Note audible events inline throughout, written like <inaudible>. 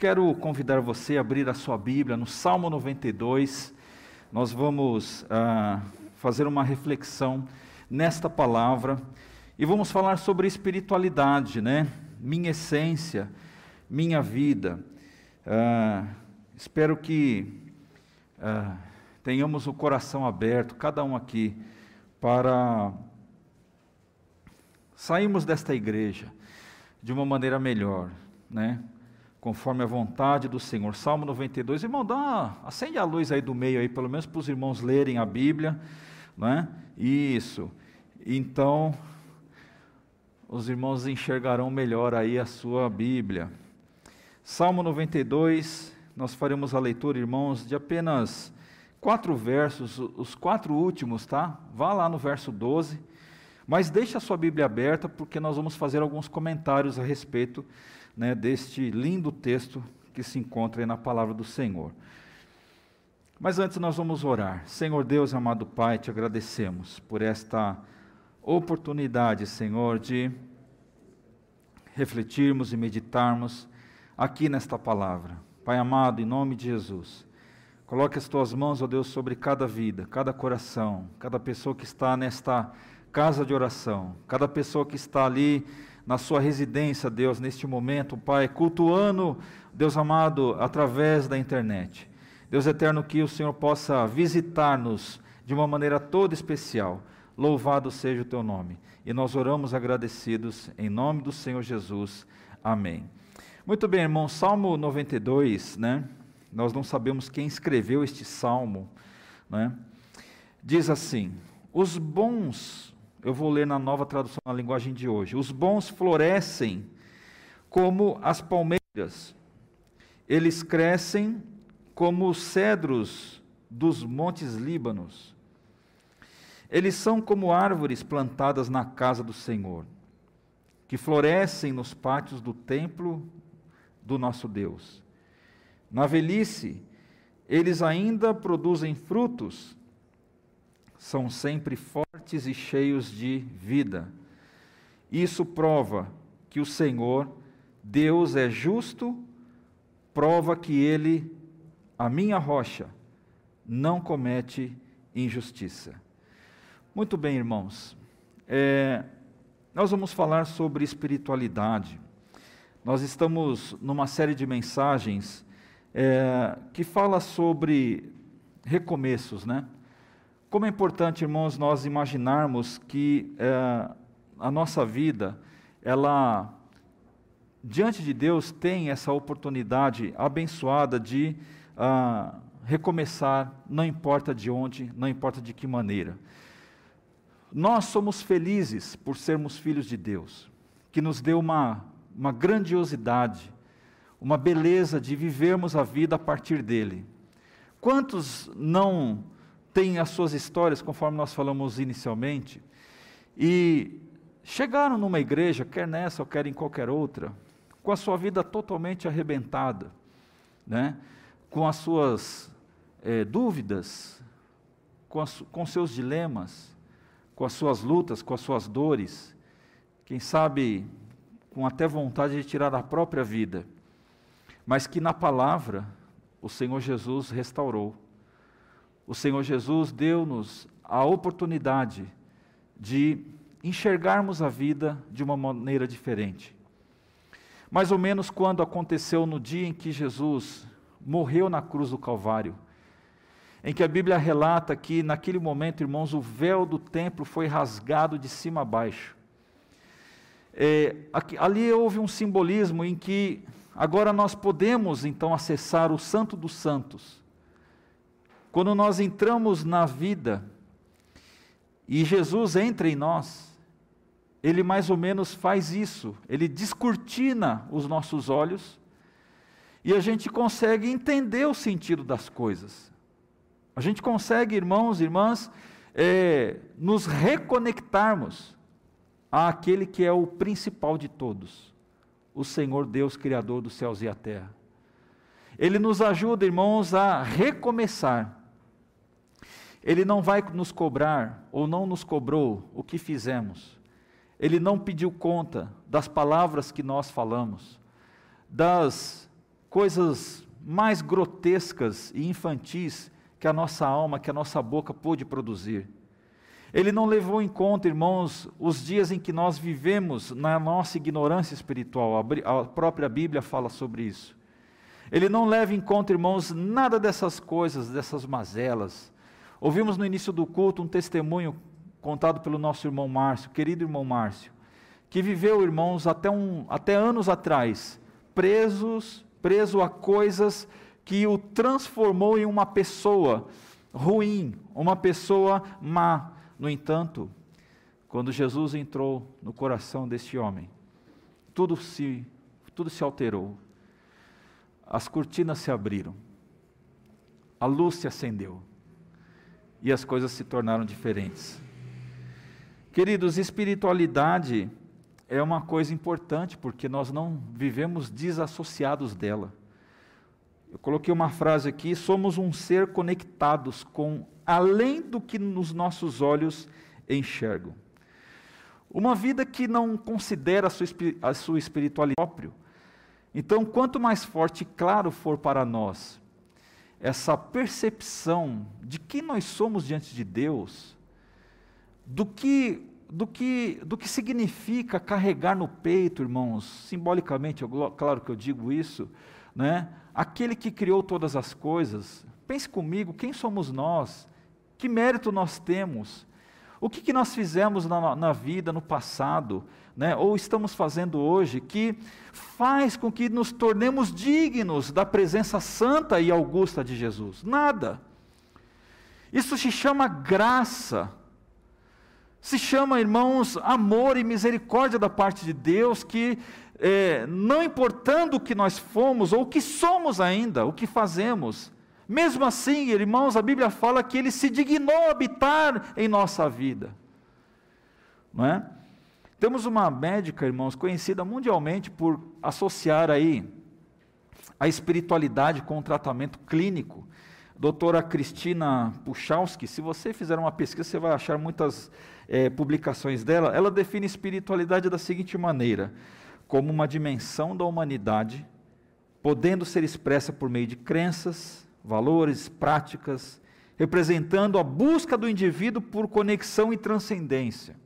quero convidar você a abrir a sua Bíblia no Salmo 92. Nós vamos ah, fazer uma reflexão nesta palavra e vamos falar sobre espiritualidade, né? Minha essência, minha vida. Ah, espero que ah, tenhamos o coração aberto, cada um aqui, para sairmos desta igreja de uma maneira melhor, né? Conforme a vontade do Senhor. Salmo 92. Irmão, dá uma, acende a luz aí do meio aí, pelo menos para os irmãos lerem a Bíblia, né? Isso. Então, os irmãos enxergarão melhor aí a sua Bíblia. Salmo 92, nós faremos a leitura, irmãos, de apenas quatro versos, os quatro últimos, tá? Vá lá no verso 12 mas deixe a sua Bíblia aberta, porque nós vamos fazer alguns comentários a respeito né, deste lindo texto que se encontra na palavra do Senhor. Mas antes nós vamos orar. Senhor Deus, amado Pai, te agradecemos por esta oportunidade, Senhor, de refletirmos e meditarmos aqui nesta palavra. Pai amado, em nome de Jesus, coloque as tuas mãos, ó Deus, sobre cada vida, cada coração, cada pessoa que está nesta casa de oração, cada pessoa que está ali na sua residência, Deus, neste momento, Pai, cultuando, Deus amado, através da internet. Deus eterno, que o Senhor possa visitar-nos de uma maneira toda especial. Louvado seja o teu nome. E nós oramos agradecidos em nome do Senhor Jesus. Amém. Muito bem, irmão, Salmo 92, né? Nós não sabemos quem escreveu este salmo, né? Diz assim: Os bons eu vou ler na nova tradução na linguagem de hoje. Os bons florescem como as palmeiras, eles crescem como os cedros dos montes Líbanos. Eles são como árvores plantadas na casa do Senhor, que florescem nos pátios do templo do nosso Deus. Na velhice, eles ainda produzem frutos são sempre fortes e cheios de vida. Isso prova que o Senhor, Deus, é justo, prova que Ele, a minha rocha, não comete injustiça. Muito bem, irmãos. É, nós vamos falar sobre espiritualidade. Nós estamos numa série de mensagens é, que fala sobre recomeços, né? Como é importante, irmãos, nós imaginarmos que é, a nossa vida, ela, diante de Deus, tem essa oportunidade abençoada de ah, recomeçar, não importa de onde, não importa de que maneira. Nós somos felizes por sermos filhos de Deus, que nos deu uma, uma grandiosidade, uma beleza de vivermos a vida a partir dele. Quantos não têm as suas histórias, conforme nós falamos inicialmente, e chegaram numa igreja, quer nessa ou quer em qualquer outra, com a sua vida totalmente arrebentada, né? com as suas é, dúvidas, com, as, com seus dilemas, com as suas lutas, com as suas dores, quem sabe com até vontade de tirar a própria vida, mas que na palavra o Senhor Jesus restaurou o Senhor Jesus deu-nos a oportunidade de enxergarmos a vida de uma maneira diferente. Mais ou menos quando aconteceu no dia em que Jesus morreu na cruz do Calvário, em que a Bíblia relata que naquele momento, irmãos, o véu do templo foi rasgado de cima a baixo. É, aqui, ali houve um simbolismo em que agora nós podemos então acessar o Santo dos Santos quando nós entramos na vida e Jesus entra em nós, ele mais ou menos faz isso, ele descortina os nossos olhos e a gente consegue entender o sentido das coisas. A gente consegue, irmãos e irmãs, é, nos reconectarmos àquele que é o principal de todos, o Senhor Deus, Criador dos céus e a terra. Ele nos ajuda, irmãos, a recomeçar ele não vai nos cobrar, ou não nos cobrou, o que fizemos. Ele não pediu conta das palavras que nós falamos, das coisas mais grotescas e infantis que a nossa alma, que a nossa boca pôde produzir. Ele não levou em conta, irmãos, os dias em que nós vivemos na nossa ignorância espiritual. A própria Bíblia fala sobre isso. Ele não leva em conta, irmãos, nada dessas coisas, dessas mazelas. Ouvimos no início do culto um testemunho contado pelo nosso irmão Márcio, querido irmão Márcio, que viveu, irmãos, até, um, até anos atrás, presos, preso a coisas que o transformou em uma pessoa ruim, uma pessoa má. No entanto, quando Jesus entrou no coração deste homem, tudo se, tudo se alterou. As cortinas se abriram, a luz se acendeu e as coisas se tornaram diferentes. Queridos, espiritualidade é uma coisa importante porque nós não vivemos desassociados dela. Eu coloquei uma frase aqui: somos um ser conectados com além do que nos nossos olhos enxergam. Uma vida que não considera a sua, a sua espiritualidade próprio. Então, quanto mais forte e claro for para nós essa percepção de quem nós somos diante de Deus, do que do que do que significa carregar no peito, irmãos, simbolicamente, eu, claro que eu digo isso, né? Aquele que criou todas as coisas. Pense comigo, quem somos nós? Que mérito nós temos? O que, que nós fizemos na, na vida, no passado, né? ou estamos fazendo hoje, que faz com que nos tornemos dignos da presença santa e augusta de Jesus? Nada. Isso se chama graça. Se chama, irmãos, amor e misericórdia da parte de Deus, que é, não importando o que nós fomos ou o que somos ainda, o que fazemos, mesmo assim, irmãos, a Bíblia fala que Ele se dignou habitar em nossa vida, não é? Temos uma médica, irmãos, conhecida mundialmente por associar aí a espiritualidade com o tratamento clínico. Doutora Cristina Puchalski, se você fizer uma pesquisa, você vai achar muitas é, publicações dela. Ela define espiritualidade da seguinte maneira: como uma dimensão da humanidade, podendo ser expressa por meio de crenças, valores, práticas, representando a busca do indivíduo por conexão e transcendência,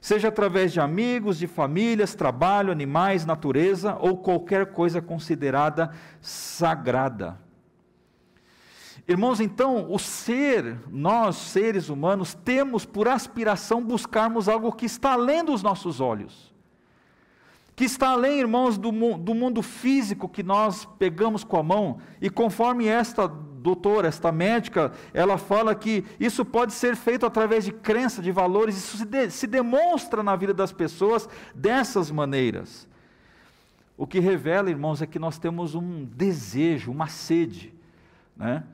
seja através de amigos, de famílias, trabalho, animais, natureza ou qualquer coisa considerada sagrada. Irmãos, então, o ser, nós, seres humanos, temos por aspiração buscarmos algo que está além dos nossos olhos, que está além, irmãos, do, do mundo físico que nós pegamos com a mão, e conforme esta doutora, esta médica, ela fala que isso pode ser feito através de crença, de valores, isso se, de, se demonstra na vida das pessoas dessas maneiras. O que revela, irmãos, é que nós temos um desejo, uma sede, né?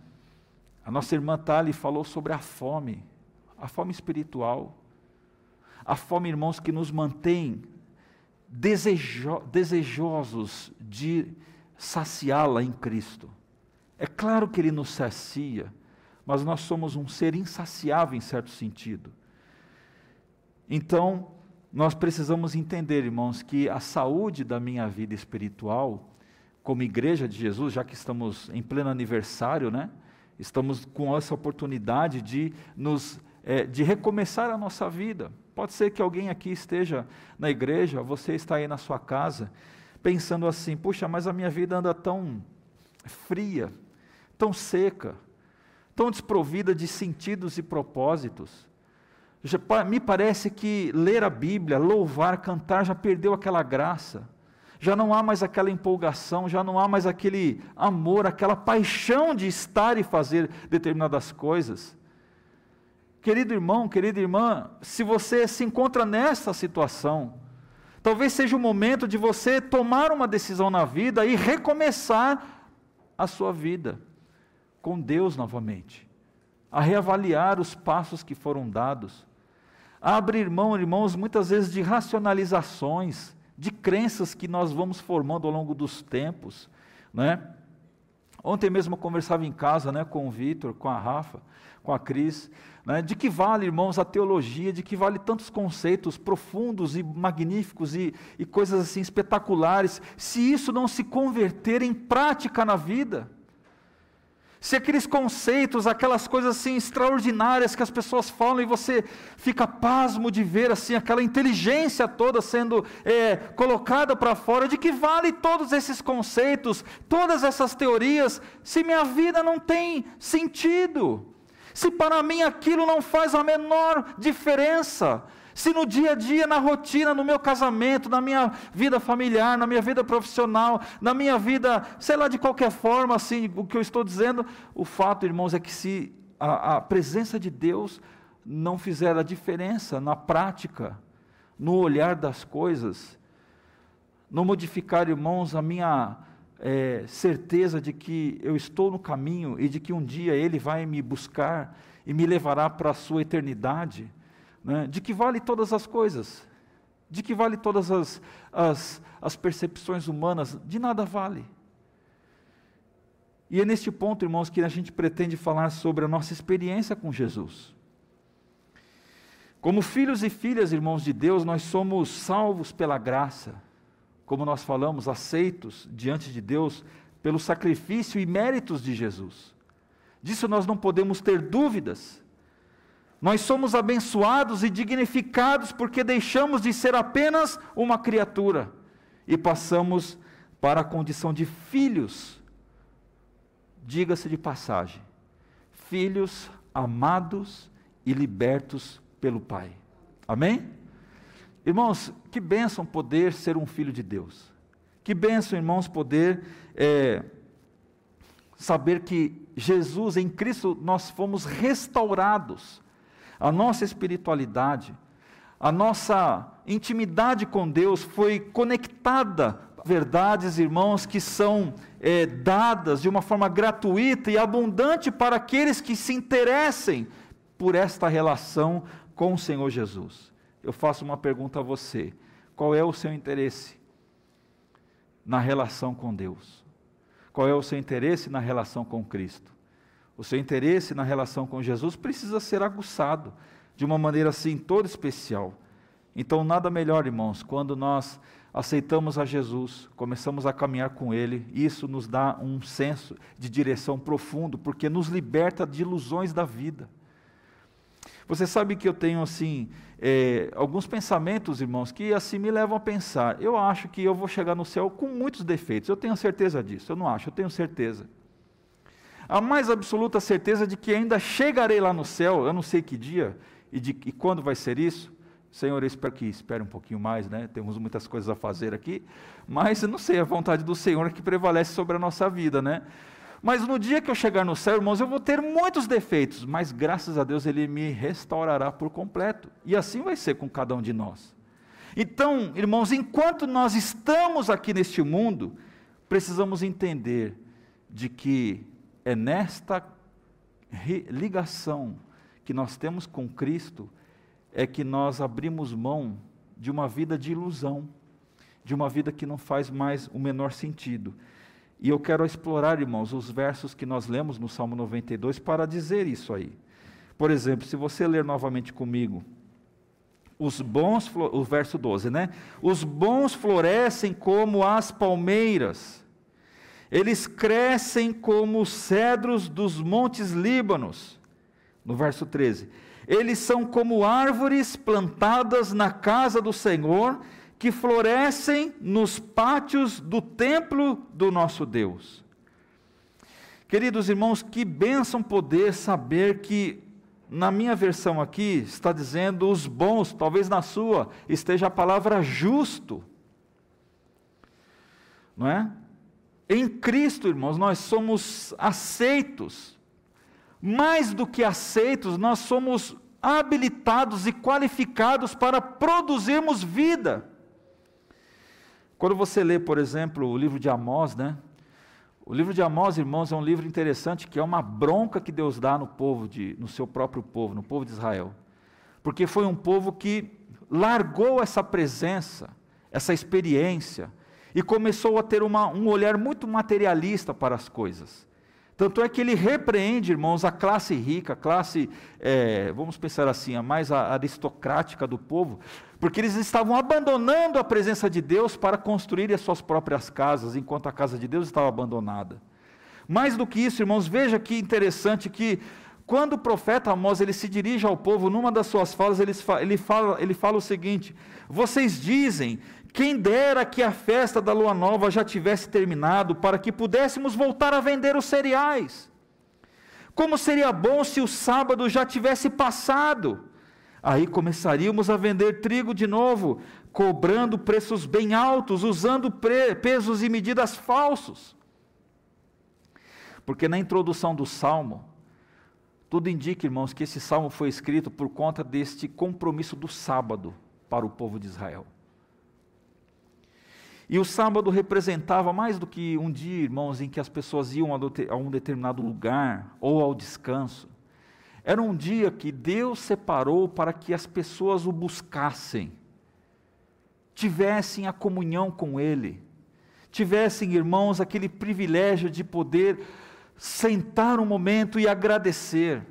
A nossa irmã Tali falou sobre a fome, a fome espiritual, a fome, irmãos, que nos mantém desejo, desejosos de saciá-la em Cristo. É claro que Ele nos sacia, mas nós somos um ser insaciável em certo sentido. Então, nós precisamos entender, irmãos, que a saúde da minha vida espiritual, como igreja de Jesus, já que estamos em pleno aniversário, né? Estamos com essa oportunidade de nos é, de recomeçar a nossa vida. Pode ser que alguém aqui esteja na igreja, você está aí na sua casa, pensando assim: puxa, mas a minha vida anda tão fria, tão seca, tão desprovida de sentidos e propósitos. Já, me parece que ler a Bíblia, louvar, cantar já perdeu aquela graça já não há mais aquela empolgação, já não há mais aquele amor, aquela paixão de estar e fazer determinadas coisas. Querido irmão, querida irmã, se você se encontra nessa situação, talvez seja o momento de você tomar uma decisão na vida e recomeçar a sua vida com Deus novamente, a reavaliar os passos que foram dados, a abrir mão, irmãos, muitas vezes de racionalizações, de crenças que nós vamos formando ao longo dos tempos, né? Ontem mesmo eu conversava em casa né, com o Vitor, com a Rafa, com a Cris, né, de que vale, irmãos, a teologia, de que vale tantos conceitos profundos e magníficos e, e coisas assim espetaculares, se isso não se converter em prática na vida se aqueles conceitos, aquelas coisas assim extraordinárias que as pessoas falam e você fica pasmo de ver assim aquela inteligência toda sendo é, colocada para fora, de que vale todos esses conceitos, todas essas teorias, se minha vida não tem sentido, se para mim aquilo não faz a menor diferença, se no dia a dia, na rotina, no meu casamento, na minha vida familiar, na minha vida profissional, na minha vida, sei lá, de qualquer forma, assim, o que eu estou dizendo, o fato, irmãos, é que se a, a presença de Deus não fizer a diferença na prática, no olhar das coisas, não modificar, irmãos, a minha é, certeza de que eu estou no caminho e de que um dia Ele vai me buscar e me levará para a sua eternidade né, de que vale todas as coisas, de que vale todas as, as, as percepções humanas, de nada vale. E é neste ponto, irmãos, que a gente pretende falar sobre a nossa experiência com Jesus. Como filhos e filhas, irmãos de Deus, nós somos salvos pela graça, como nós falamos, aceitos diante de Deus pelo sacrifício e méritos de Jesus. Disso nós não podemos ter dúvidas. Nós somos abençoados e dignificados porque deixamos de ser apenas uma criatura e passamos para a condição de filhos. Diga-se de passagem, filhos amados e libertos pelo Pai. Amém? Irmãos, que bênção poder ser um filho de Deus. Que bênção, irmãos, poder é, saber que Jesus, em Cristo, nós fomos restaurados a nossa espiritualidade, a nossa intimidade com Deus foi conectada verdades, irmãos, que são é, dadas de uma forma gratuita e abundante para aqueles que se interessem por esta relação com o Senhor Jesus. Eu faço uma pergunta a você: qual é o seu interesse na relação com Deus? Qual é o seu interesse na relação com Cristo? O seu interesse na relação com Jesus precisa ser aguçado de uma maneira assim toda especial. Então, nada melhor, irmãos, quando nós aceitamos a Jesus, começamos a caminhar com Ele, isso nos dá um senso de direção profundo, porque nos liberta de ilusões da vida. Você sabe que eu tenho assim é, alguns pensamentos, irmãos, que assim me levam a pensar. Eu acho que eu vou chegar no céu com muitos defeitos. Eu tenho certeza disso. Eu não acho. Eu tenho certeza a mais absoluta certeza de que ainda chegarei lá no céu, eu não sei que dia e, de, e quando vai ser isso. Senhor, eu espero que espere um pouquinho mais, né? Temos muitas coisas a fazer aqui, mas eu não sei, a vontade do Senhor é que prevalece sobre a nossa vida, né? Mas no dia que eu chegar no céu, irmãos, eu vou ter muitos defeitos, mas graças a Deus Ele me restaurará por completo. E assim vai ser com cada um de nós. Então, irmãos, enquanto nós estamos aqui neste mundo, precisamos entender de que é nesta ligação que nós temos com Cristo é que nós abrimos mão de uma vida de ilusão, de uma vida que não faz mais o menor sentido. E eu quero explorar, irmãos, os versos que nós lemos no Salmo 92 para dizer isso aí. Por exemplo, se você ler novamente comigo, os bons, o verso 12, né? Os bons florescem como as palmeiras eles crescem como os cedros dos montes Líbanos. No verso 13. Eles são como árvores plantadas na casa do Senhor, que florescem nos pátios do templo do nosso Deus. Queridos irmãos, que bênção poder saber que na minha versão aqui está dizendo os bons, talvez na sua esteja a palavra justo. Não é? Em Cristo, irmãos, nós somos aceitos. Mais do que aceitos, nós somos habilitados e qualificados para produzirmos vida. Quando você lê, por exemplo, o livro de Amós, né? O livro de Amós, irmãos, é um livro interessante que é uma bronca que Deus dá no povo de, no seu próprio povo, no povo de Israel. Porque foi um povo que largou essa presença, essa experiência, e começou a ter uma, um olhar muito materialista para as coisas. Tanto é que ele repreende, irmãos, a classe rica, a classe, é, vamos pensar assim, a mais aristocrática do povo, porque eles estavam abandonando a presença de Deus para construir as suas próprias casas, enquanto a casa de Deus estava abandonada. Mais do que isso, irmãos, veja que interessante que quando o profeta Amós ele se dirige ao povo, numa das suas falas, ele fala, ele fala, ele fala o seguinte: Vocês dizem quem dera que a festa da lua nova já tivesse terminado, para que pudéssemos voltar a vender os cereais. Como seria bom se o sábado já tivesse passado. Aí começaríamos a vender trigo de novo, cobrando preços bem altos, usando pesos e medidas falsos. Porque na introdução do salmo, tudo indica, irmãos, que esse salmo foi escrito por conta deste compromisso do sábado para o povo de Israel. E o sábado representava mais do que um dia, irmãos, em que as pessoas iam a um determinado lugar ou ao descanso. Era um dia que Deus separou para que as pessoas o buscassem, tivessem a comunhão com Ele, tivessem, irmãos, aquele privilégio de poder sentar um momento e agradecer.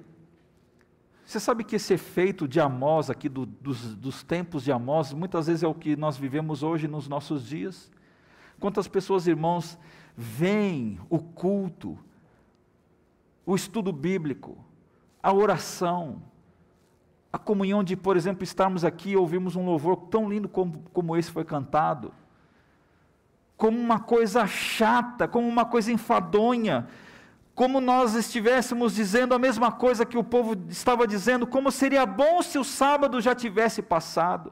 Você sabe que esse efeito de Amós, aqui do, dos, dos tempos de Amós, muitas vezes é o que nós vivemos hoje nos nossos dias? Quantas pessoas, irmãos, veem o culto, o estudo bíblico, a oração, a comunhão de, por exemplo, estarmos aqui e ouvirmos um louvor tão lindo como, como esse foi cantado, como uma coisa chata, como uma coisa enfadonha, como nós estivéssemos dizendo a mesma coisa que o povo estava dizendo, como seria bom se o sábado já tivesse passado.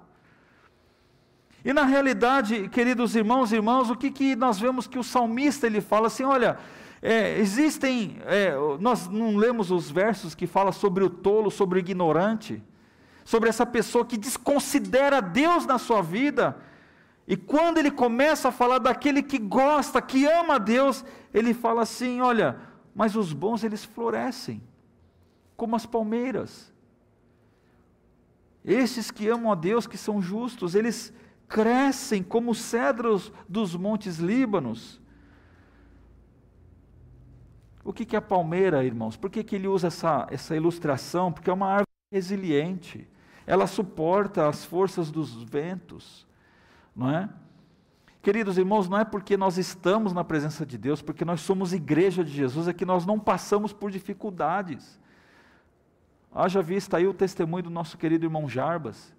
E na realidade, queridos irmãos e irmãs, o que, que nós vemos que o salmista ele fala assim: olha, é, existem, é, nós não lemos os versos que fala sobre o tolo, sobre o ignorante, sobre essa pessoa que desconsidera Deus na sua vida. E quando ele começa a falar daquele que gosta, que ama a Deus, ele fala assim: olha, mas os bons eles florescem, como as palmeiras. Esses que amam a Deus, que são justos, eles crescem como cedros dos montes Líbanos. O que é a palmeira, irmãos? Por que, que ele usa essa, essa ilustração? Porque é uma árvore resiliente, ela suporta as forças dos ventos, não é? Queridos irmãos, não é porque nós estamos na presença de Deus, porque nós somos igreja de Jesus, é que nós não passamos por dificuldades. Haja vista aí o testemunho do nosso querido irmão Jarbas.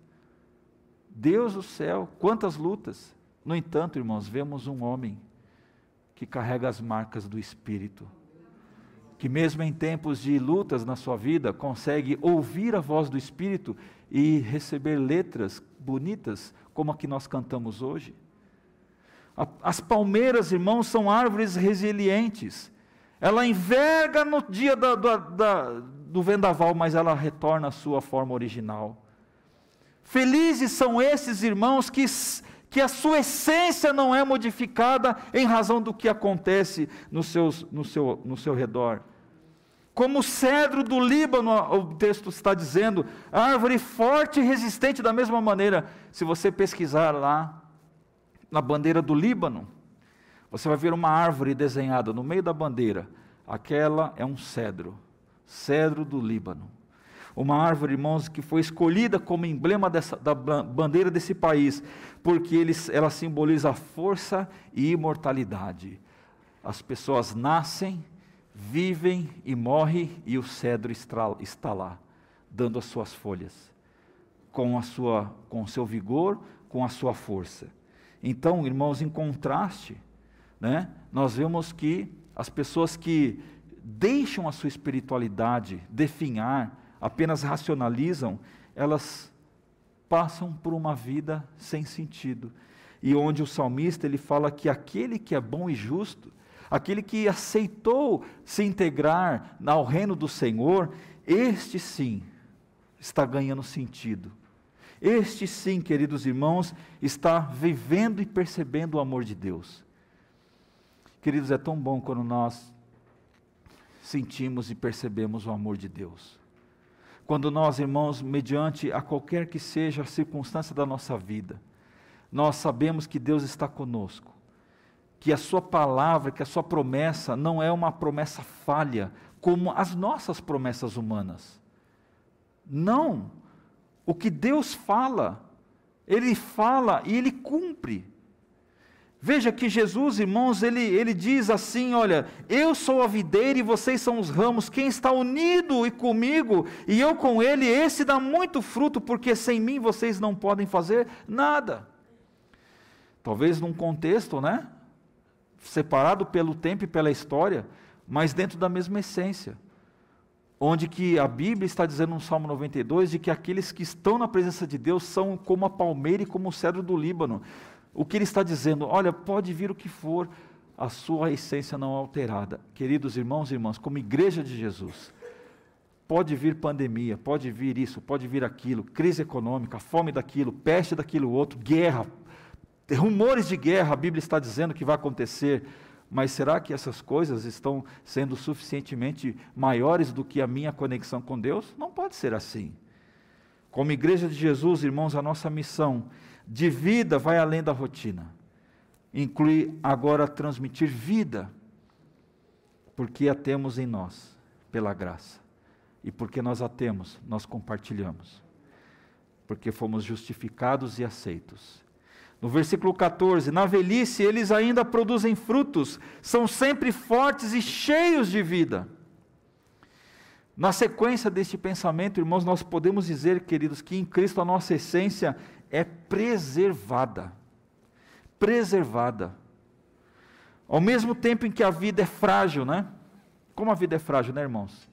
Deus do céu, quantas lutas. No entanto, irmãos, vemos um homem que carrega as marcas do Espírito, que mesmo em tempos de lutas na sua vida, consegue ouvir a voz do Espírito e receber letras bonitas, como a que nós cantamos hoje. As palmeiras, irmãos, são árvores resilientes. Ela enverga no dia da, da, da, do vendaval, mas ela retorna à sua forma original. Felizes são esses irmãos que, que a sua essência não é modificada em razão do que acontece no, seus, no, seu, no seu redor. Como o cedro do Líbano, o texto está dizendo, árvore forte e resistente da mesma maneira. Se você pesquisar lá, na bandeira do Líbano, você vai ver uma árvore desenhada no meio da bandeira. Aquela é um cedro, cedro do Líbano. Uma árvore, irmãos, que foi escolhida como emblema dessa, da bandeira desse país, porque eles, ela simboliza força e imortalidade. As pessoas nascem, vivem e morrem, e o cedro está lá, dando as suas folhas, com, com o seu vigor, com a sua força. Então, irmãos, em contraste, né, nós vemos que as pessoas que deixam a sua espiritualidade definhar, apenas racionalizam, elas passam por uma vida sem sentido. E onde o salmista ele fala que aquele que é bom e justo, aquele que aceitou se integrar ao reino do Senhor, este sim está ganhando sentido. Este sim, queridos irmãos, está vivendo e percebendo o amor de Deus. Queridos, é tão bom quando nós sentimos e percebemos o amor de Deus. Quando nós, irmãos, mediante a qualquer que seja a circunstância da nossa vida, nós sabemos que Deus está conosco, que a sua palavra, que a sua promessa não é uma promessa falha, como as nossas promessas humanas. Não. O que Deus fala, Ele fala e Ele cumpre. Veja que Jesus, irmãos, ele, ele diz assim: Olha, eu sou a videira e vocês são os ramos, quem está unido e comigo e eu com ele, esse dá muito fruto, porque sem mim vocês não podem fazer nada. Talvez num contexto, né? Separado pelo tempo e pela história, mas dentro da mesma essência. Onde que a Bíblia está dizendo no Salmo 92 de que aqueles que estão na presença de Deus são como a palmeira e como o cedro do Líbano o que ele está dizendo? Olha, pode vir o que for, a sua essência não é alterada. Queridos irmãos e irmãs, como igreja de Jesus, pode vir pandemia, pode vir isso, pode vir aquilo, crise econômica, fome daquilo, peste daquilo outro, guerra, rumores de guerra, a Bíblia está dizendo que vai acontecer. Mas será que essas coisas estão sendo suficientemente maiores do que a minha conexão com Deus? Não pode ser assim. Como igreja de Jesus, irmãos, a nossa missão de vida vai além da rotina. Inclui agora transmitir vida, porque a temos em nós, pela graça. E porque nós a temos, nós compartilhamos. Porque fomos justificados e aceitos. No versículo 14: Na velhice eles ainda produzem frutos, são sempre fortes e cheios de vida. Na sequência deste pensamento, irmãos, nós podemos dizer, queridos, que em Cristo a nossa essência é preservada. Preservada. Ao mesmo tempo em que a vida é frágil, né? Como a vida é frágil, né, irmãos?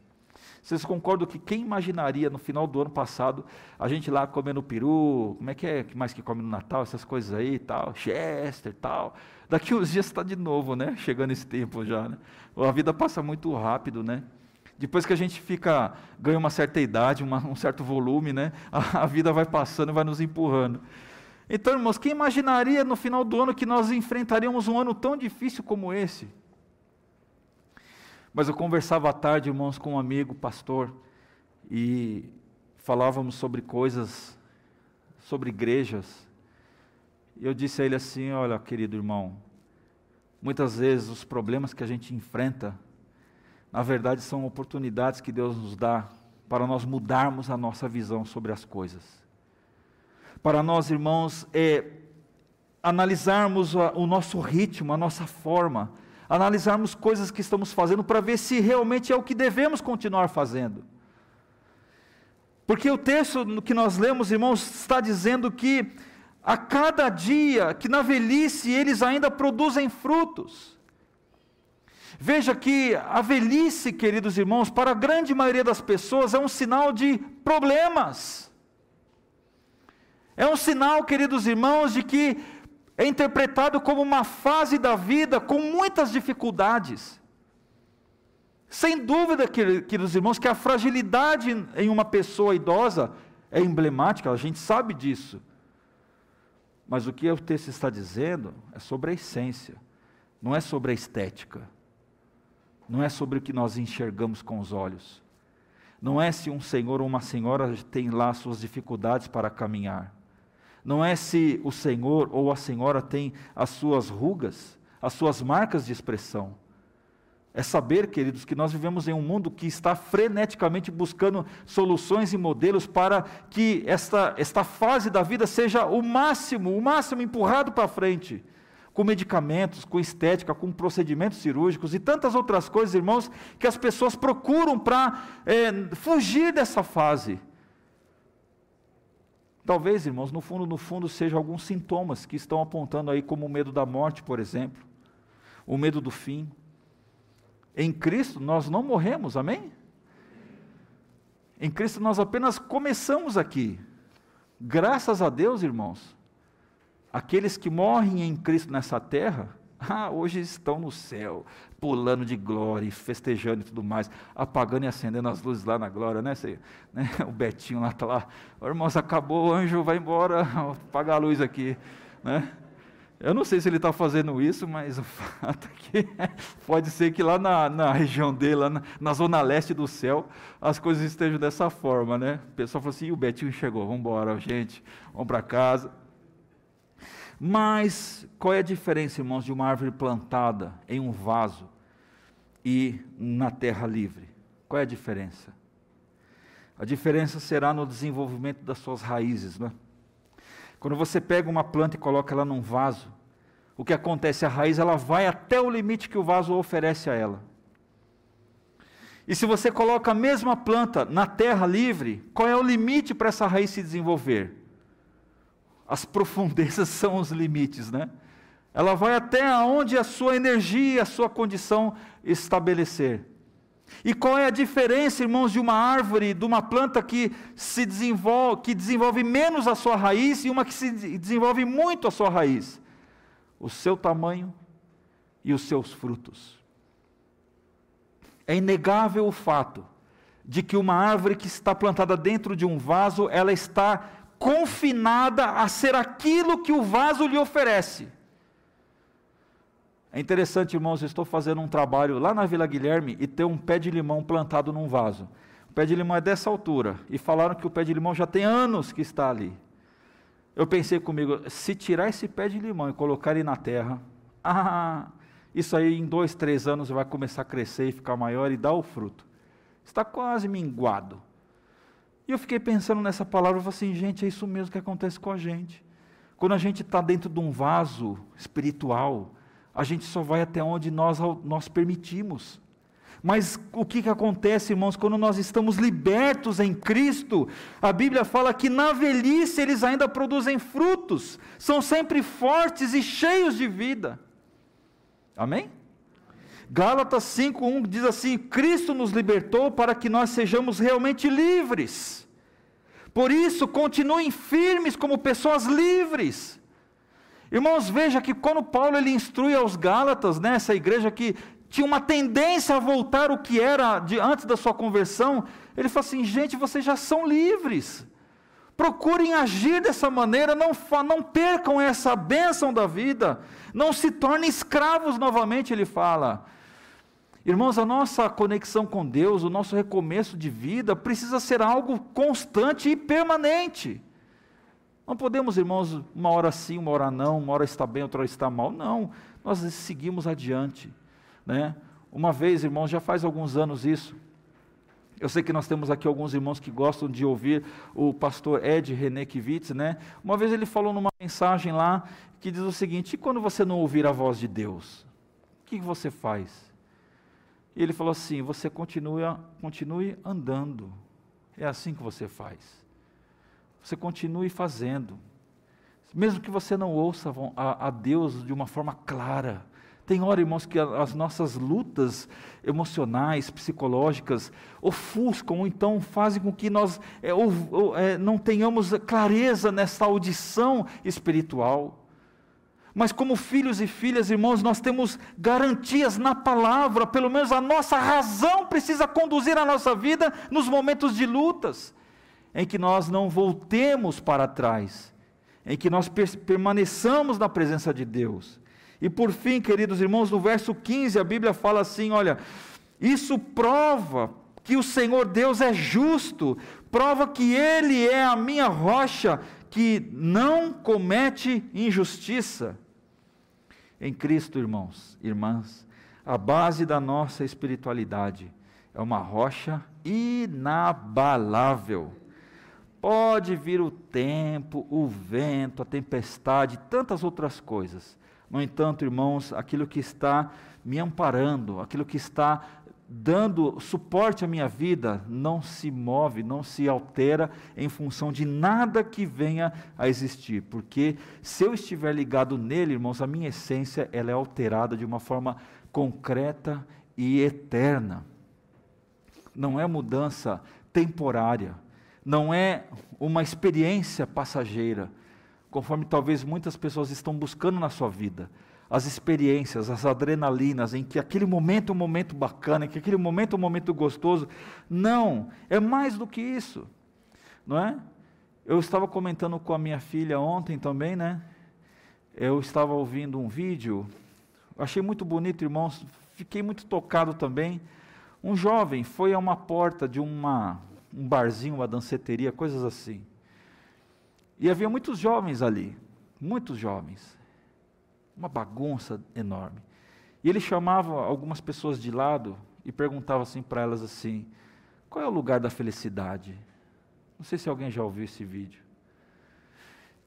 Vocês concordam que quem imaginaria no final do ano passado a gente lá comendo peru, como é que é que mais que come no Natal, essas coisas aí e tal, Chester e tal. Daqui uns dias está de novo, né? Chegando esse tempo já, né? A vida passa muito rápido, né? Depois que a gente fica, ganha uma certa idade, uma, um certo volume, né? A, a vida vai passando, vai nos empurrando. Então, irmãos, quem imaginaria no final do ano que nós enfrentaríamos um ano tão difícil como esse? Mas eu conversava à tarde, irmãos, com um amigo, pastor, e falávamos sobre coisas, sobre igrejas. E eu disse a ele assim: Olha, querido irmão, muitas vezes os problemas que a gente enfrenta na verdade, são oportunidades que Deus nos dá para nós mudarmos a nossa visão sobre as coisas. Para nós, irmãos, é, analisarmos o nosso ritmo, a nossa forma, analisarmos coisas que estamos fazendo para ver se realmente é o que devemos continuar fazendo. Porque o texto que nós lemos, irmãos, está dizendo que a cada dia, que na velhice eles ainda produzem frutos. Veja que a velhice, queridos irmãos, para a grande maioria das pessoas é um sinal de problemas. É um sinal, queridos irmãos, de que é interpretado como uma fase da vida com muitas dificuldades. Sem dúvida, queridos irmãos, que a fragilidade em uma pessoa idosa é emblemática, a gente sabe disso. Mas o que o texto está dizendo é sobre a essência, não é sobre a estética não é sobre o que nós enxergamos com os olhos. Não é se um senhor ou uma senhora tem lá suas dificuldades para caminhar. Não é se o senhor ou a senhora tem as suas rugas, as suas marcas de expressão. É saber, queridos, que nós vivemos em um mundo que está freneticamente buscando soluções e modelos para que esta, esta fase da vida seja o máximo, o máximo empurrado para frente com medicamentos, com estética, com procedimentos cirúrgicos e tantas outras coisas, irmãos, que as pessoas procuram para é, fugir dessa fase. Talvez, irmãos, no fundo, no fundo, sejam alguns sintomas que estão apontando aí, como o medo da morte, por exemplo, o medo do fim. Em Cristo nós não morremos, amém? Em Cristo nós apenas começamos aqui. Graças a Deus, irmãos, Aqueles que morrem em Cristo nessa terra, <laughs> ah, hoje estão no céu, pulando de glória, festejando e tudo mais, apagando e acendendo as luzes lá na glória, né? Você, né? <laughs> O Betinho lá está lá, oh, irmãos, acabou, anjo vai embora, <laughs> apagar a luz aqui, né? Eu não sei se ele está fazendo isso, mas o <laughs> fato é que pode ser que lá na, na região dele, lá na, na, zona leste do céu, as coisas estejam dessa forma, né? O pessoal falou assim, o Betinho chegou, vamos embora, gente, vamos para casa. Mas qual é a diferença, irmãos, de uma árvore plantada em um vaso e na terra livre? Qual é a diferença? A diferença será no desenvolvimento das suas raízes, né? Quando você pega uma planta e coloca ela num vaso, o que acontece? A raiz ela vai até o limite que o vaso oferece a ela. E se você coloca a mesma planta na terra livre, qual é o limite para essa raiz se desenvolver? As profundezas <laughs> são os limites, né? Ela vai até onde a sua energia, a sua condição estabelecer. E qual é a diferença, irmãos, de uma árvore, de uma planta que se desenvolve, que desenvolve menos a sua raiz e uma que se desenvolve muito a sua raiz? O seu tamanho e os seus frutos. É inegável o fato de que uma árvore que está plantada dentro de um vaso, ela está confinada a ser aquilo que o vaso lhe oferece. É interessante, irmãos, eu estou fazendo um trabalho lá na Vila Guilherme e tem um pé de limão plantado num vaso. O pé de limão é dessa altura e falaram que o pé de limão já tem anos que está ali. Eu pensei comigo, se tirar esse pé de limão e colocar ele na terra, <laughs> ah, isso aí em dois, três anos vai começar a crescer e ficar maior e dar o fruto. Está quase minguado. E eu fiquei pensando nessa palavra, eu falei assim, gente, é isso mesmo que acontece com a gente. Quando a gente está dentro de um vaso espiritual, a gente só vai até onde nós, nós permitimos. Mas o que, que acontece, irmãos, quando nós estamos libertos em Cristo? A Bíblia fala que na velhice eles ainda produzem frutos, são sempre fortes e cheios de vida. Amém? Gálatas 5:1 diz assim: Cristo nos libertou para que nós sejamos realmente livres. Por isso, continuem firmes como pessoas livres. Irmãos, veja que quando Paulo ele instrui aos Gálatas, né, essa igreja que tinha uma tendência a voltar o que era de, antes da sua conversão, ele fala assim: gente, vocês já são livres. Procurem agir dessa maneira, não, não percam essa bênção da vida, não se tornem escravos novamente, ele fala. Irmãos, a nossa conexão com Deus, o nosso recomeço de vida, precisa ser algo constante e permanente. Não podemos, irmãos, uma hora sim, uma hora não, uma hora está bem, outra hora está mal. Não, nós seguimos adiante. Né? Uma vez, irmãos, já faz alguns anos isso, eu sei que nós temos aqui alguns irmãos que gostam de ouvir o pastor Ed René Kivitz, né? Uma vez ele falou numa mensagem lá que diz o seguinte: e quando você não ouvir a voz de Deus, o que você faz? E ele falou assim: você continua, continue andando. É assim que você faz. Você continue fazendo. Mesmo que você não ouça a, a Deus de uma forma clara, tem hora, irmãos, que as nossas lutas emocionais, psicológicas, ofuscam, ou então fazem com que nós é, ou, ou, é, não tenhamos clareza nessa audição espiritual. Mas, como filhos e filhas, irmãos, nós temos garantias na palavra, pelo menos a nossa razão precisa conduzir a nossa vida nos momentos de lutas, em que nós não voltemos para trás, em que nós permaneçamos na presença de Deus. E por fim, queridos irmãos, no verso 15 a Bíblia fala assim: olha, isso prova que o Senhor Deus é justo, prova que Ele é a minha rocha, que não comete injustiça. Em Cristo, irmãos, irmãs, a base da nossa espiritualidade é uma rocha inabalável. Pode vir o tempo, o vento, a tempestade, tantas outras coisas, no entanto, irmãos, aquilo que está me amparando, aquilo que está dando suporte à minha vida, não se move, não se altera em função de nada que venha a existir, porque se eu estiver ligado nele, irmãos, a minha essência ela é alterada de uma forma concreta e eterna. Não é mudança temporária, não é uma experiência passageira, conforme talvez muitas pessoas estão buscando na sua vida. As experiências, as adrenalinas, em que aquele momento é um momento bacana, em que aquele momento é um momento gostoso. Não, é mais do que isso, não é? Eu estava comentando com a minha filha ontem também, né? Eu estava ouvindo um vídeo, achei muito bonito, irmãos, fiquei muito tocado também. Um jovem foi a uma porta de uma, um barzinho, uma danceteria, coisas assim. E havia muitos jovens ali. muitos jovens, uma bagunça enorme. E ele chamava algumas pessoas de lado e perguntava assim para elas assim: qual é o lugar da felicidade? Não sei se alguém já ouviu esse vídeo.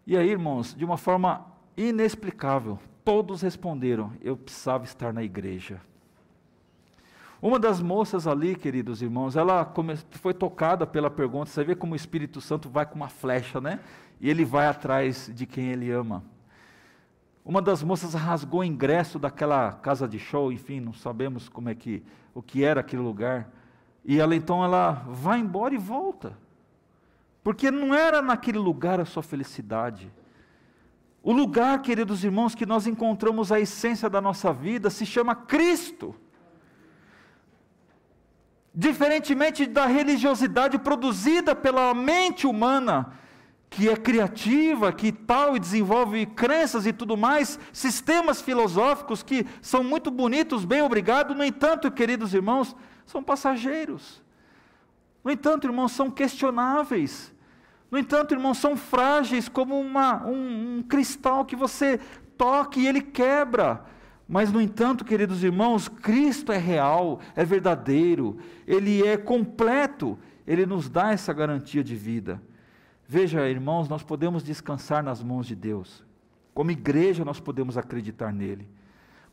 E aí, irmãos, de uma forma inexplicável, todos responderam: eu precisava estar na igreja. Uma das moças ali, queridos irmãos, ela foi tocada pela pergunta. Você vê como o Espírito Santo vai com uma flecha, né? E ele vai atrás de quem ele ama. Uma das moças rasgou o ingresso daquela casa de show, enfim, não sabemos como é que o que era aquele lugar. E ela então ela vai embora e volta. Porque não era naquele lugar a sua felicidade. O lugar, queridos irmãos, que nós encontramos a essência da nossa vida se chama Cristo. Diferentemente da religiosidade produzida pela mente humana, que é criativa, que tal e desenvolve crenças e tudo mais, sistemas filosóficos que são muito bonitos, bem obrigado, no entanto, queridos irmãos, são passageiros. No entanto, irmãos, são questionáveis. No entanto, irmãos, são frágeis como uma, um, um cristal que você toca e ele quebra. Mas, no entanto, queridos irmãos, Cristo é real, é verdadeiro, Ele é completo, Ele nos dá essa garantia de vida. Veja, irmãos, nós podemos descansar nas mãos de Deus. Como igreja, nós podemos acreditar nele.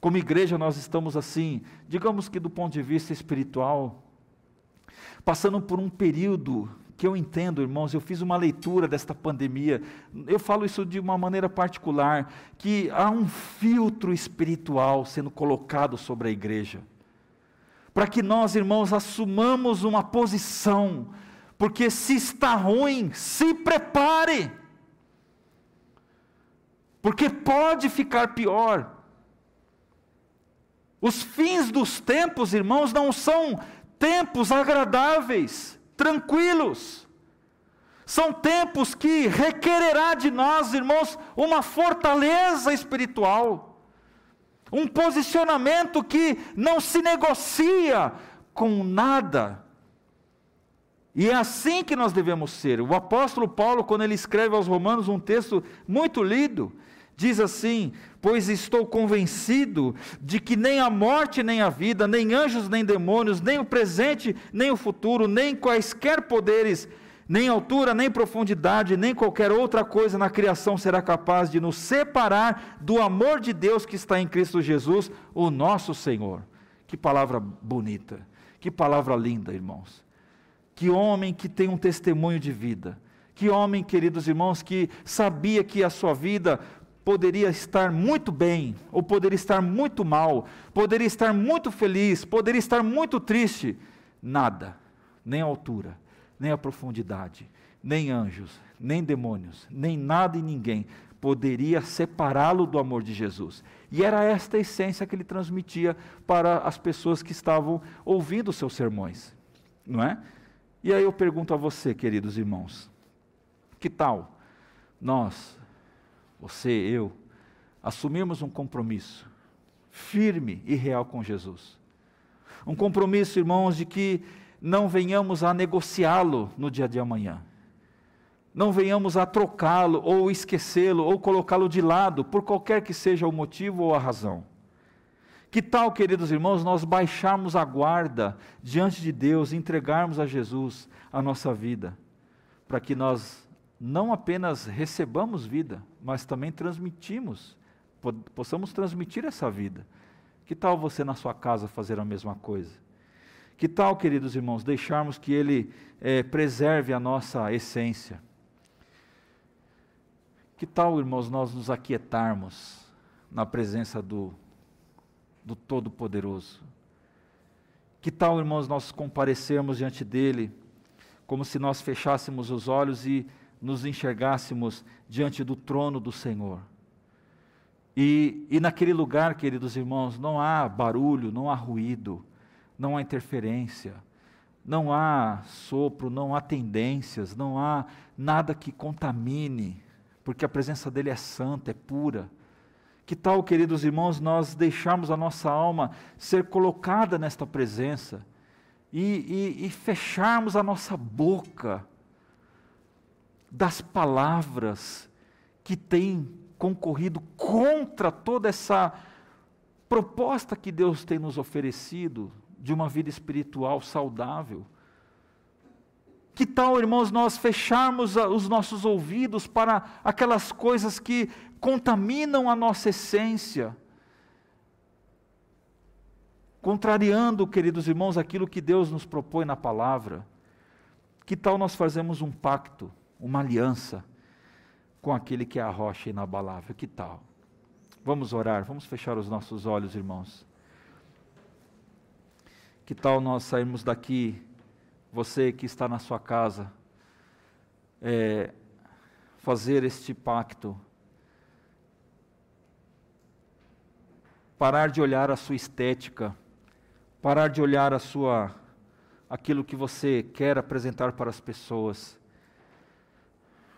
Como igreja, nós estamos assim, digamos que do ponto de vista espiritual, passando por um período que eu entendo, irmãos, eu fiz uma leitura desta pandemia, eu falo isso de uma maneira particular, que há um filtro espiritual sendo colocado sobre a igreja, para que nós, irmãos, assumamos uma posição, porque se está ruim, se prepare, porque pode ficar pior. Os fins dos tempos, irmãos, não são tempos agradáveis tranquilos. São tempos que requererá de nós, irmãos, uma fortaleza espiritual, um posicionamento que não se negocia com nada. E é assim que nós devemos ser. O apóstolo Paulo, quando ele escreve aos Romanos um texto muito lido, diz assim: Pois estou convencido de que nem a morte, nem a vida, nem anjos, nem demônios, nem o presente, nem o futuro, nem quaisquer poderes, nem altura, nem profundidade, nem qualquer outra coisa na criação será capaz de nos separar do amor de Deus que está em Cristo Jesus, o nosso Senhor. Que palavra bonita, que palavra linda, irmãos. Que homem que tem um testemunho de vida. Que homem, queridos irmãos, que sabia que a sua vida poderia estar muito bem, ou poderia estar muito mal, poderia estar muito feliz, poderia estar muito triste. Nada, nem a altura, nem a profundidade, nem anjos, nem demônios, nem nada e ninguém poderia separá-lo do amor de Jesus. E era esta a essência que ele transmitia para as pessoas que estavam ouvindo os seus sermões, não é? E aí eu pergunto a você, queridos irmãos, que tal nós você, eu, assumirmos um compromisso firme e real com Jesus. Um compromisso, irmãos, de que não venhamos a negociá-lo no dia de amanhã. Não venhamos a trocá-lo, ou esquecê-lo, ou colocá-lo de lado, por qualquer que seja o motivo ou a razão. Que tal, queridos irmãos, nós baixarmos a guarda diante de Deus, entregarmos a Jesus a nossa vida, para que nós não apenas recebamos vida, mas também transmitimos, possamos transmitir essa vida. Que tal você na sua casa fazer a mesma coisa? Que tal, queridos irmãos, deixarmos que Ele é, preserve a nossa essência? Que tal, irmãos, nós nos aquietarmos na presença do, do Todo-Poderoso? Que tal, irmãos, nós comparecermos diante dEle, como se nós fechássemos os olhos e nos enxergássemos diante do trono do Senhor. E, e naquele lugar, queridos irmãos, não há barulho, não há ruído, não há interferência, não há sopro, não há tendências, não há nada que contamine, porque a presença dele é santa, é pura. Que tal, queridos irmãos, nós deixarmos a nossa alma ser colocada nesta presença e, e, e fecharmos a nossa boca das palavras que têm concorrido contra toda essa proposta que Deus tem nos oferecido de uma vida espiritual saudável. Que tal, irmãos, nós fecharmos os nossos ouvidos para aquelas coisas que contaminam a nossa essência? Contrariando, queridos irmãos, aquilo que Deus nos propõe na palavra. Que tal nós fazemos um pacto, uma aliança com aquele que é a rocha inabalável? Que tal? Vamos orar, vamos fechar os nossos olhos, irmãos. Que tal nós sairmos daqui, você que está na sua casa, é, fazer este pacto, parar de olhar a sua estética, parar de olhar a sua aquilo que você quer apresentar para as pessoas.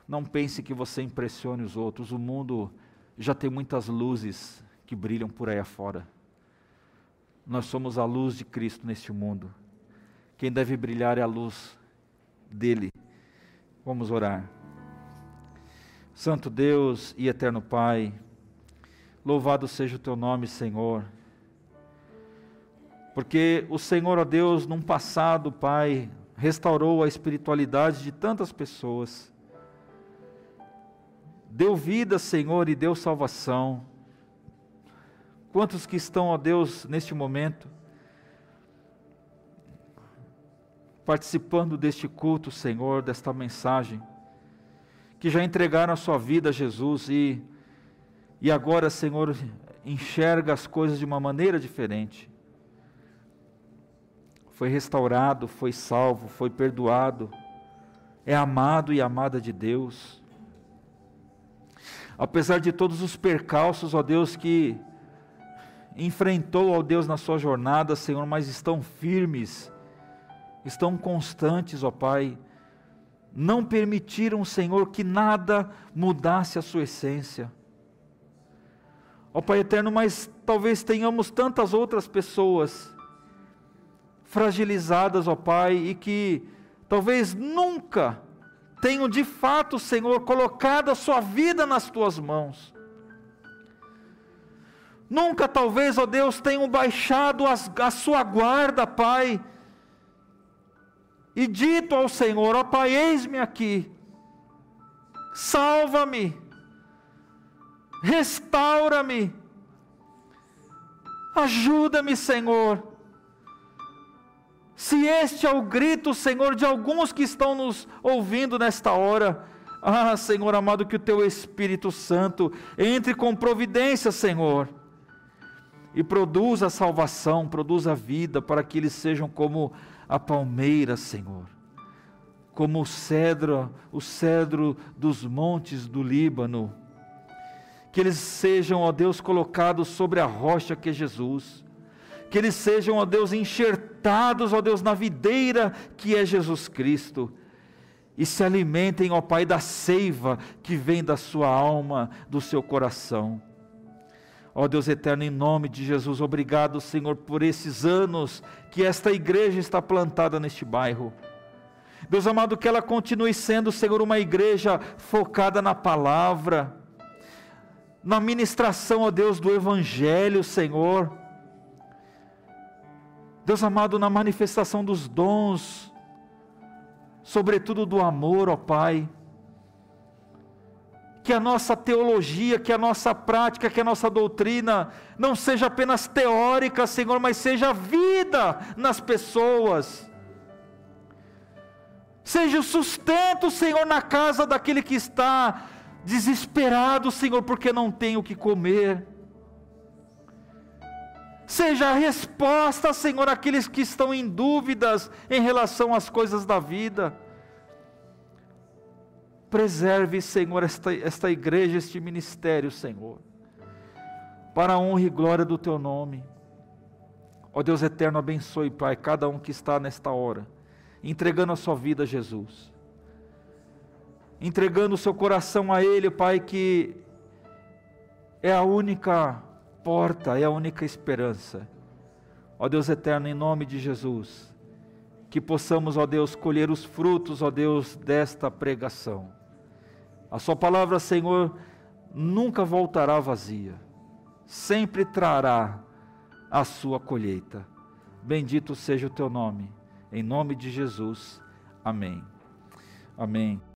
Não pense que você impressione os outros. O mundo já tem muitas luzes que brilham por aí afora. Nós somos a luz de Cristo neste mundo. Quem deve brilhar é a luz dele. Vamos orar. Santo Deus e eterno Pai, louvado seja o teu nome, Senhor. Porque o Senhor, ó Deus, num passado, Pai, restaurou a espiritualidade de tantas pessoas. Deu vida, Senhor, e deu salvação. Quantos que estão, ó Deus, neste momento, participando deste culto, Senhor, desta mensagem, que já entregaram a sua vida a Jesus e, e agora, Senhor, enxerga as coisas de uma maneira diferente. Foi restaurado, foi salvo, foi perdoado, é amado e amada de Deus. Apesar de todos os percalços, ó Deus, que enfrentou ao Deus na sua jornada, Senhor, mas estão firmes, estão constantes, ó Pai. Não permitiram, Senhor, que nada mudasse a sua essência. Ó Pai eterno, mas talvez tenhamos tantas outras pessoas fragilizadas, ó Pai, e que talvez nunca tenham de fato, Senhor, colocado a sua vida nas tuas mãos. Nunca, talvez, ó Deus, tenham baixado as, a sua guarda, Pai, e dito ao Senhor: Ó Pai, eis-me aqui, salva-me, restaura-me, ajuda-me, Senhor. Se este é o grito, Senhor, de alguns que estão nos ouvindo nesta hora, ah, Senhor amado, que o Teu Espírito Santo entre com providência, Senhor e produza salvação, produza vida, para que eles sejam como a palmeira, Senhor, como o cedro, o cedro dos montes do Líbano. Que eles sejam, ó Deus, colocados sobre a rocha que é Jesus. Que eles sejam, ó Deus, enxertados, ó Deus, na videira que é Jesus Cristo. E se alimentem, ó Pai, da seiva que vem da sua alma, do seu coração Ó Deus eterno, em nome de Jesus, obrigado, Senhor, por esses anos que esta igreja está plantada neste bairro. Deus amado, que ela continue sendo, Senhor, uma igreja focada na palavra, na ministração, ó Deus, do Evangelho, Senhor. Deus amado, na manifestação dos dons, sobretudo do amor, ó Pai que a nossa teologia, que a nossa prática, que a nossa doutrina não seja apenas teórica, Senhor, mas seja vida nas pessoas. Seja o sustento, Senhor, na casa daquele que está desesperado, Senhor, porque não tem o que comer. Seja a resposta, Senhor, àqueles que estão em dúvidas em relação às coisas da vida. Preserve, Senhor, esta, esta igreja, este ministério, Senhor, para a honra e glória do Teu nome. Ó Deus eterno, abençoe, Pai, cada um que está nesta hora, entregando a sua vida a Jesus, entregando o seu coração a Ele, Pai, que é a única porta, é a única esperança. Ó Deus eterno, em nome de Jesus, que possamos, ó Deus, colher os frutos, ó Deus, desta pregação. A Sua palavra, Senhor, nunca voltará vazia, sempre trará a sua colheita. Bendito seja o teu nome, em nome de Jesus. Amém. Amém.